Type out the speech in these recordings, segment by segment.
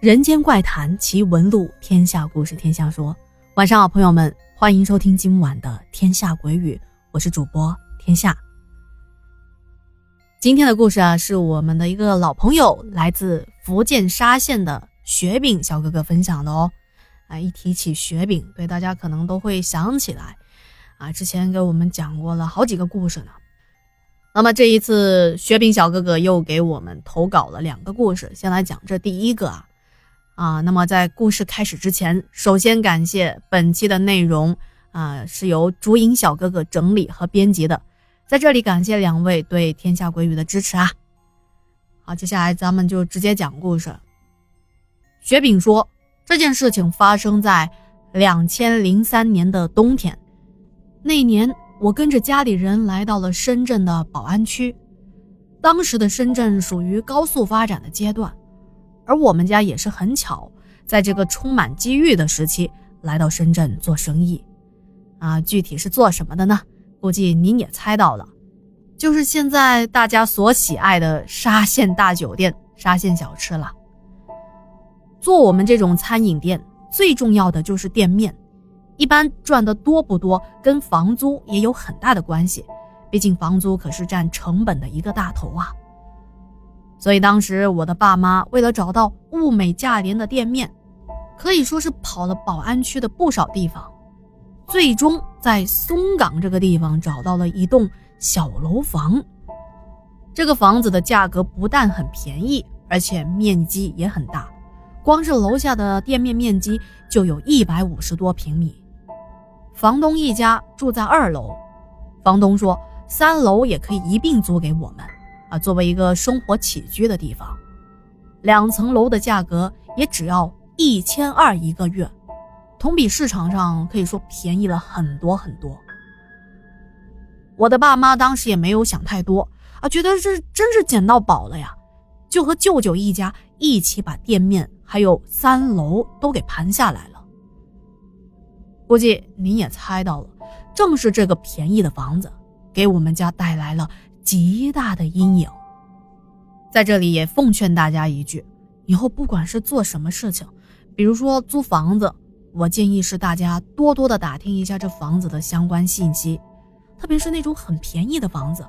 人间怪谈奇闻录，天下故事天下说。晚上好，朋友们，欢迎收听今晚的《天下鬼语》，我是主播天下。今天的故事啊，是我们的一个老朋友，来自福建沙县的雪饼小哥哥分享的哦。啊，一提起雪饼，对大家可能都会想起来啊，之前给我们讲过了好几个故事呢。那么这一次，雪饼小哥哥又给我们投稿了两个故事，先来讲这第一个啊。啊，那么在故事开始之前，首先感谢本期的内容啊是由竹影小哥哥整理和编辑的，在这里感谢两位对天下鬼语的支持啊。好，接下来咱们就直接讲故事。雪饼说，这件事情发生在两千零三年的冬天，那年我跟着家里人来到了深圳的宝安区，当时的深圳属于高速发展的阶段。而我们家也是很巧，在这个充满机遇的时期来到深圳做生意，啊，具体是做什么的呢？估计您也猜到了，就是现在大家所喜爱的沙县大酒店、沙县小吃了。做我们这种餐饮店，最重要的就是店面，一般赚的多不多，跟房租也有很大的关系，毕竟房租可是占成本的一个大头啊。所以当时我的爸妈为了找到物美价廉的店面，可以说是跑了宝安区的不少地方，最终在松岗这个地方找到了一栋小楼房。这个房子的价格不但很便宜，而且面积也很大，光是楼下的店面面积就有一百五十多平米。房东一家住在二楼，房东说三楼也可以一并租给我们。啊，作为一个生活起居的地方，两层楼的价格也只要一千二一个月，同比市场上可以说便宜了很多很多。我的爸妈当时也没有想太多啊，觉得这真是捡到宝了呀，就和舅舅一家一起把店面还有三楼都给盘下来了。估计您也猜到了，正是这个便宜的房子，给我们家带来了。极大的阴影，在这里也奉劝大家一句：以后不管是做什么事情，比如说租房子，我建议是大家多多的打听一下这房子的相关信息，特别是那种很便宜的房子。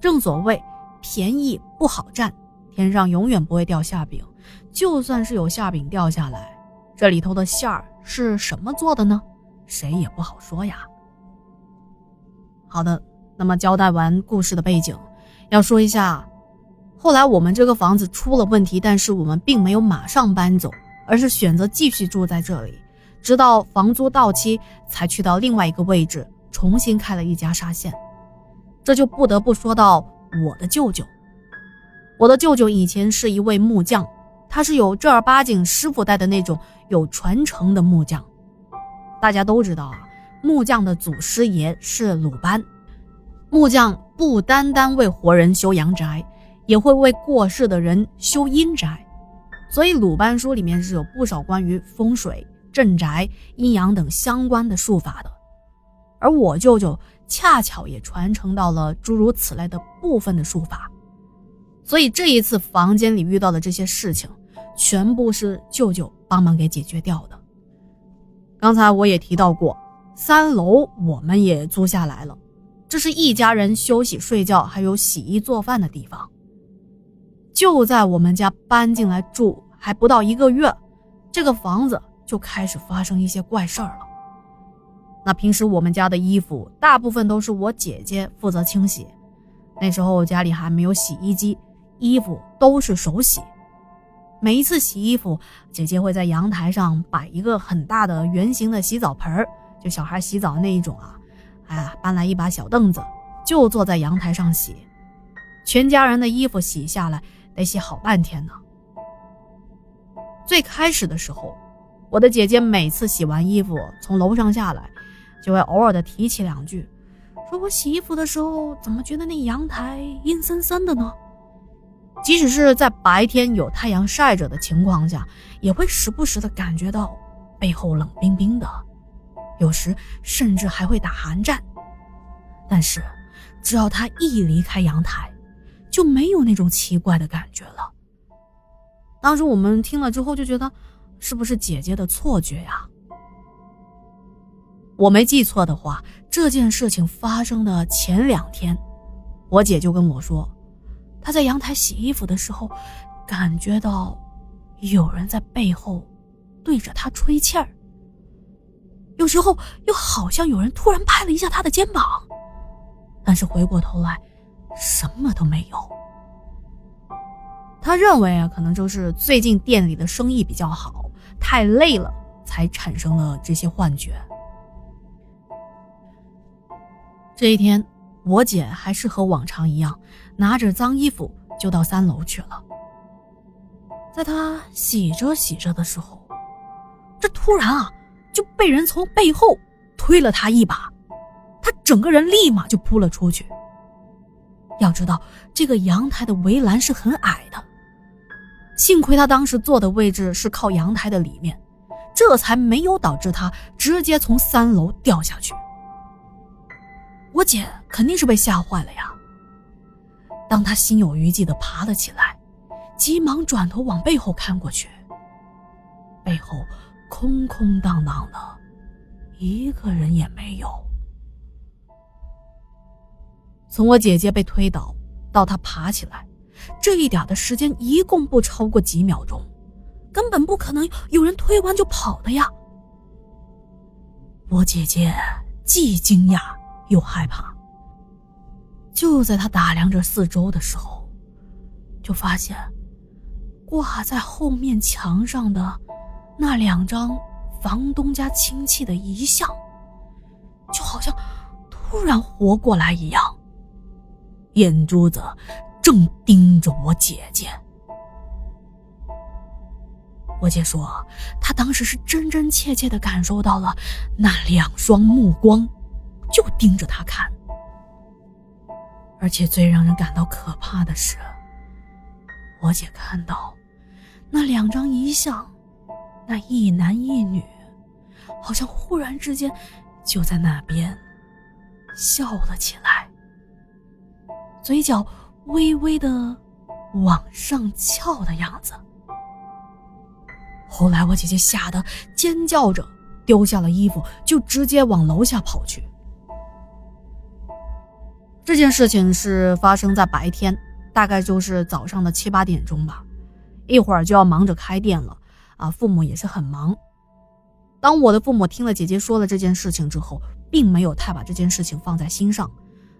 正所谓便宜不好占，天上永远不会掉馅饼，就算是有馅饼掉下来，这里头的馅儿是什么做的呢？谁也不好说呀。好的。那么交代完故事的背景，要说一下，后来我们这个房子出了问题，但是我们并没有马上搬走，而是选择继续住在这里，直到房租到期才去到另外一个位置重新开了一家沙县。这就不得不说到我的舅舅。我的舅舅以前是一位木匠，他是有正儿八经师傅带的那种有传承的木匠。大家都知道啊，木匠的祖师爷是鲁班。木匠不单单为活人修阳宅，也会为过世的人修阴宅，所以鲁班书里面是有不少关于风水、镇宅、阴阳等相关的术法的。而我舅舅恰巧也传承到了诸如此类的部分的术法，所以这一次房间里遇到的这些事情，全部是舅舅帮忙给解决掉的。刚才我也提到过，三楼我们也租下来了。这是一家人休息、睡觉，还有洗衣做饭的地方。就在我们家搬进来住还不到一个月，这个房子就开始发生一些怪事儿了。那平时我们家的衣服大部分都是我姐姐负责清洗，那时候家里还没有洗衣机，衣服都是手洗。每一次洗衣服，姐姐会在阳台上摆一个很大的圆形的洗澡盆儿就小孩洗澡那一种啊。哎，搬来一把小凳子，就坐在阳台上洗。全家人的衣服洗下来得洗好半天呢。最开始的时候，我的姐姐每次洗完衣服从楼上下来，就会偶尔的提起两句，说我洗衣服的时候怎么觉得那阳台阴森森的呢？即使是在白天有太阳晒着的情况下，也会时不时的感觉到背后冷冰冰的。有时甚至还会打寒战，但是只要他一离开阳台，就没有那种奇怪的感觉了。当时我们听了之后就觉得，是不是姐姐的错觉呀？我没记错的话，这件事情发生的前两天，我姐就跟我说，她在阳台洗衣服的时候，感觉到有人在背后对着她吹气儿，有时候又好像有人突然拍了一下他的肩膀，但是回过头来，什么都没有。他认为啊，可能就是最近店里的生意比较好，太累了才产生了这些幻觉。这一天，我姐还是和往常一样，拿着脏衣服就到三楼去了。在她洗着洗着的时候，这突然啊，就被人从背后推了她一把，她整个人立马就扑了出去。要知道，这个阳台的围栏是很矮的，幸亏她当时坐的位置是靠阳台的里面，这才没有导致她直接从三楼掉下去。我姐肯定是被吓坏了呀。当她心有余悸的爬了起来，急忙转头往背后看过去，背后空空荡荡的，一个人也没有。从我姐姐被推倒到她爬起来，这一点的时间一共不超过几秒钟，根本不可能有人推完就跑的呀。我姐姐既惊讶。又害怕。就在他打量着四周的时候，就发现挂在后面墙上的那两张房东家亲戚的遗像，就好像突然活过来一样，眼珠子正盯着我姐姐。我姐说，她当时是真真切切的感受到了那两双目光。就盯着他看，而且最让人感到可怕的是，我姐看到那两张遗像，那一男一女，好像忽然之间就在那边笑了起来，嘴角微微的往上翘的样子。后来我姐姐吓得尖叫着丢下了衣服，就直接往楼下跑去。这件事情是发生在白天，大概就是早上的七八点钟吧，一会儿就要忙着开店了啊，父母也是很忙。当我的父母听了姐姐说了这件事情之后，并没有太把这件事情放在心上，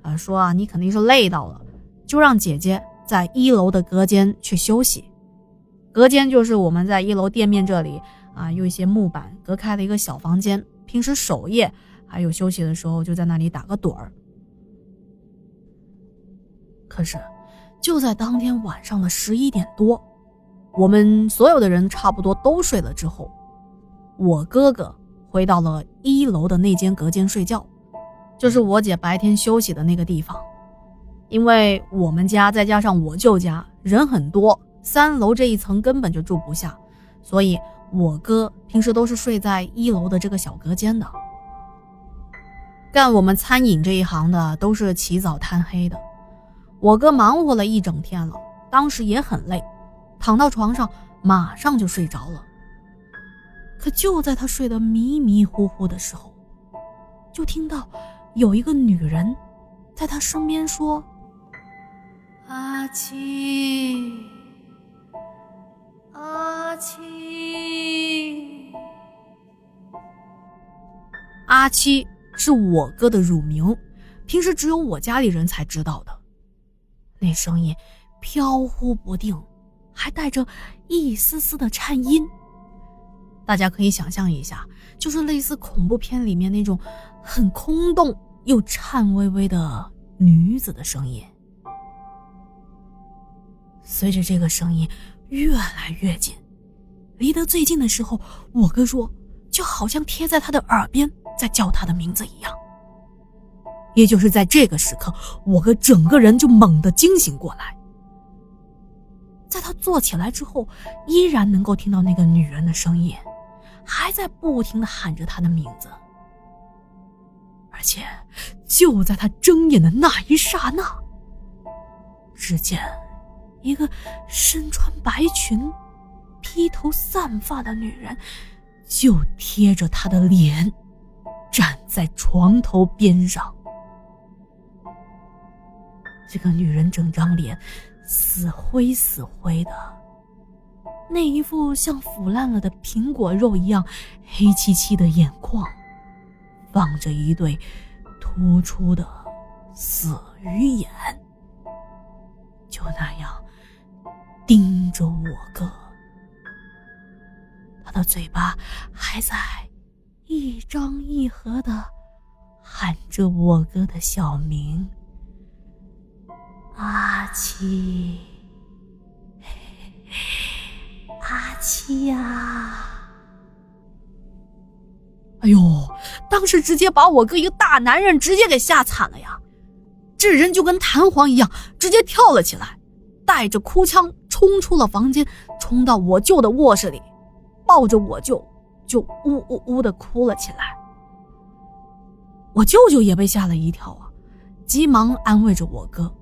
啊，说啊你肯定是累到了，就让姐姐在一楼的隔间去休息。隔间就是我们在一楼店面这里啊，用一些木板隔开的一个小房间，平时守夜还有休息的时候就在那里打个盹儿。可是，就在当天晚上的十一点多，我们所有的人差不多都睡了之后，我哥哥回到了一楼的那间隔间睡觉，就是我姐白天休息的那个地方。因为我们家再加上我舅家人很多，三楼这一层根本就住不下，所以我哥平时都是睡在一楼的这个小隔间的。干我们餐饮这一行的都是起早贪黑的。我哥忙活了一整天了，当时也很累，躺到床上马上就睡着了。可就在他睡得迷迷糊糊的时候，就听到有一个女人在他身边说：“阿七，阿七，阿七是我哥的乳名，平时只有我家里人才知道的。”那声音飘忽不定，还带着一丝丝的颤音。大家可以想象一下，就是类似恐怖片里面那种很空洞又颤巍巍的女子的声音。随着这个声音越来越近，离得最近的时候，我哥说，就好像贴在他的耳边在叫他的名字一样。也就是在这个时刻，我哥整个人就猛地惊醒过来。在他坐起来之后，依然能够听到那个女人的声音，还在不停的喊着他的名字。而且，就在他睁眼的那一刹那，只见一个身穿白裙、披头散发的女人，就贴着他的脸，站在床头边上。这个女人整张脸死灰死灰的，那一副像腐烂了的苹果肉一样黑漆漆的眼眶，放着一对突出的死鱼眼，就那样盯着我哥。他的嘴巴还在一张一合的喊着我哥的小名。阿七，阿七呀！哎呦，当时直接把我哥一个大男人直接给吓惨了呀！这人就跟弹簧一样，直接跳了起来，带着哭腔冲出了房间，冲到我舅的卧室里，抱着我舅就呜呜呜的哭了起来。我舅舅也被吓了一跳啊，急忙安慰着我哥。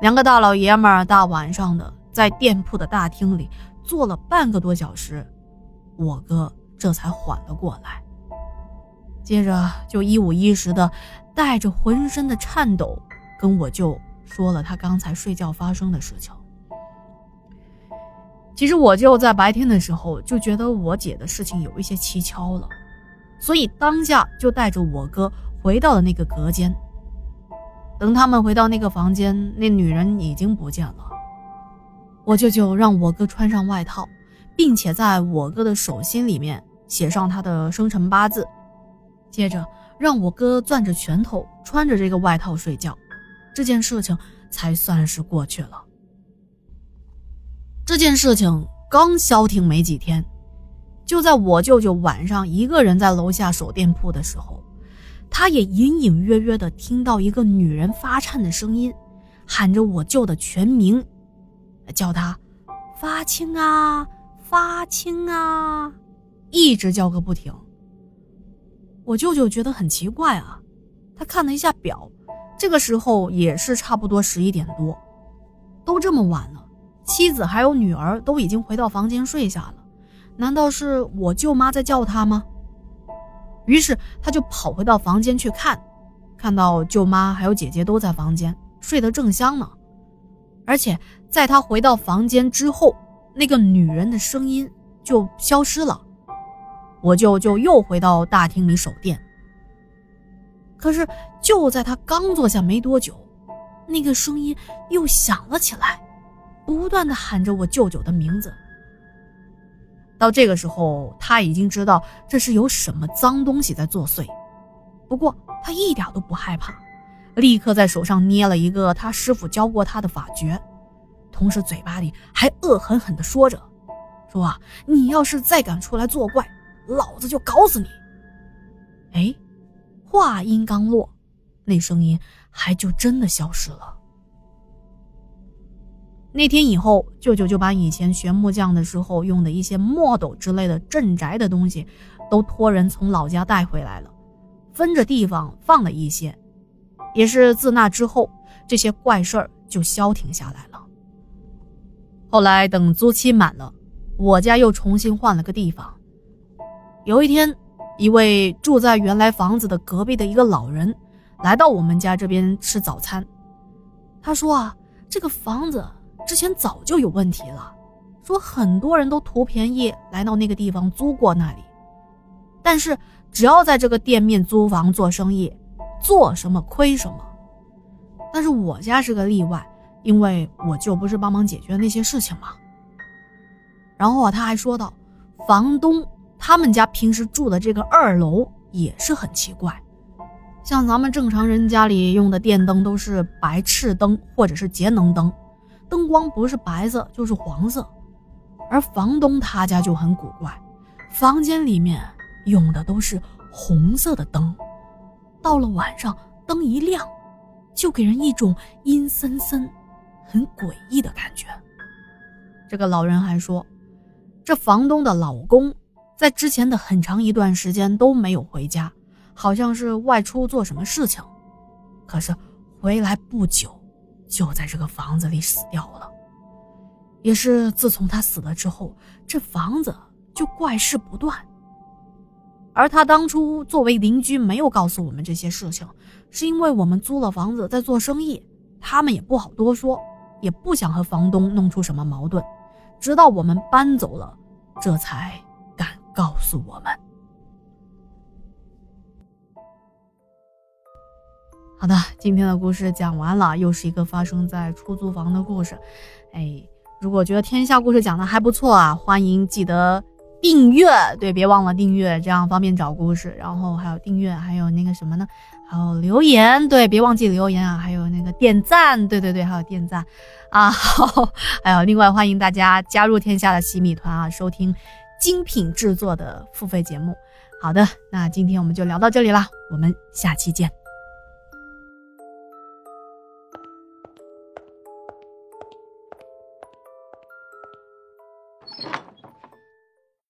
两个大老爷们儿大晚上的在店铺的大厅里坐了半个多小时，我哥这才缓了过来。接着就一五一十的带着浑身的颤抖跟我舅说了他刚才睡觉发生的事情。其实我舅在白天的时候就觉得我姐的事情有一些蹊跷了，所以当下就带着我哥回到了那个隔间。等他们回到那个房间，那女人已经不见了。我舅舅让我哥穿上外套，并且在我哥的手心里面写上他的生辰八字，接着让我哥攥着拳头，穿着这个外套睡觉。这件事情才算是过去了。这件事情刚消停没几天，就在我舅舅晚上一个人在楼下守店铺的时候。他也隐隐约约的听到一个女人发颤的声音，喊着我舅的全名，叫他发青啊，发青啊，一直叫个不停。我舅舅觉得很奇怪啊，他看了一下表，这个时候也是差不多十一点多，都这么晚了，妻子还有女儿都已经回到房间睡下了，难道是我舅妈在叫他吗？于是他就跑回到房间去看，看到舅妈还有姐姐都在房间睡得正香呢。而且在他回到房间之后，那个女人的声音就消失了。我舅就又回到大厅里守店。可是就在他刚坐下没多久，那个声音又响了起来，不断的喊着我舅舅的名字。到这个时候，他已经知道这是有什么脏东西在作祟，不过他一点都不害怕，立刻在手上捏了一个他师傅教过他的法诀，同时嘴巴里还恶狠狠地说着：“说啊，你要是再敢出来作怪，老子就搞死你！”哎，话音刚落，那声音还就真的消失了。那天以后，舅舅就把以前学木匠的时候用的一些墨斗之类的镇宅的东西，都托人从老家带回来了，分着地方放了一些。也是自那之后，这些怪事儿就消停下来了。后来等租期满了，我家又重新换了个地方。有一天，一位住在原来房子的隔壁的一个老人，来到我们家这边吃早餐。他说啊，这个房子。之前早就有问题了，说很多人都图便宜来到那个地方租过那里，但是只要在这个店面租房做生意，做什么亏什么。但是我家是个例外，因为我舅不是帮忙解决那些事情吗？然后啊，他还说到，房东他们家平时住的这个二楼也是很奇怪，像咱们正常人家里用的电灯都是白炽灯或者是节能灯。灯光不是白色就是黄色，而房东他家就很古怪，房间里面用的都是红色的灯，到了晚上灯一亮，就给人一种阴森森、很诡异的感觉。这个老人还说，这房东的老公在之前的很长一段时间都没有回家，好像是外出做什么事情，可是回来不久。就在这个房子里死掉了。也是自从他死了之后，这房子就怪事不断。而他当初作为邻居没有告诉我们这些事情，是因为我们租了房子在做生意，他们也不好多说，也不想和房东弄出什么矛盾。直到我们搬走了，这才敢告诉我们。好的，今天的故事讲完了，又是一个发生在出租房的故事。哎，如果觉得天下故事讲的还不错啊，欢迎记得。订阅对，别忘了订阅，这样方便找故事。然后还有订阅，还有那个什么呢？还有留言，对，别忘记留言啊。还有那个点赞，对对对，还有点赞啊。好，还有另外欢迎大家加入天下的洗米团啊，收听精品制作的付费节目。好的，那今天我们就聊到这里啦，我们下期见。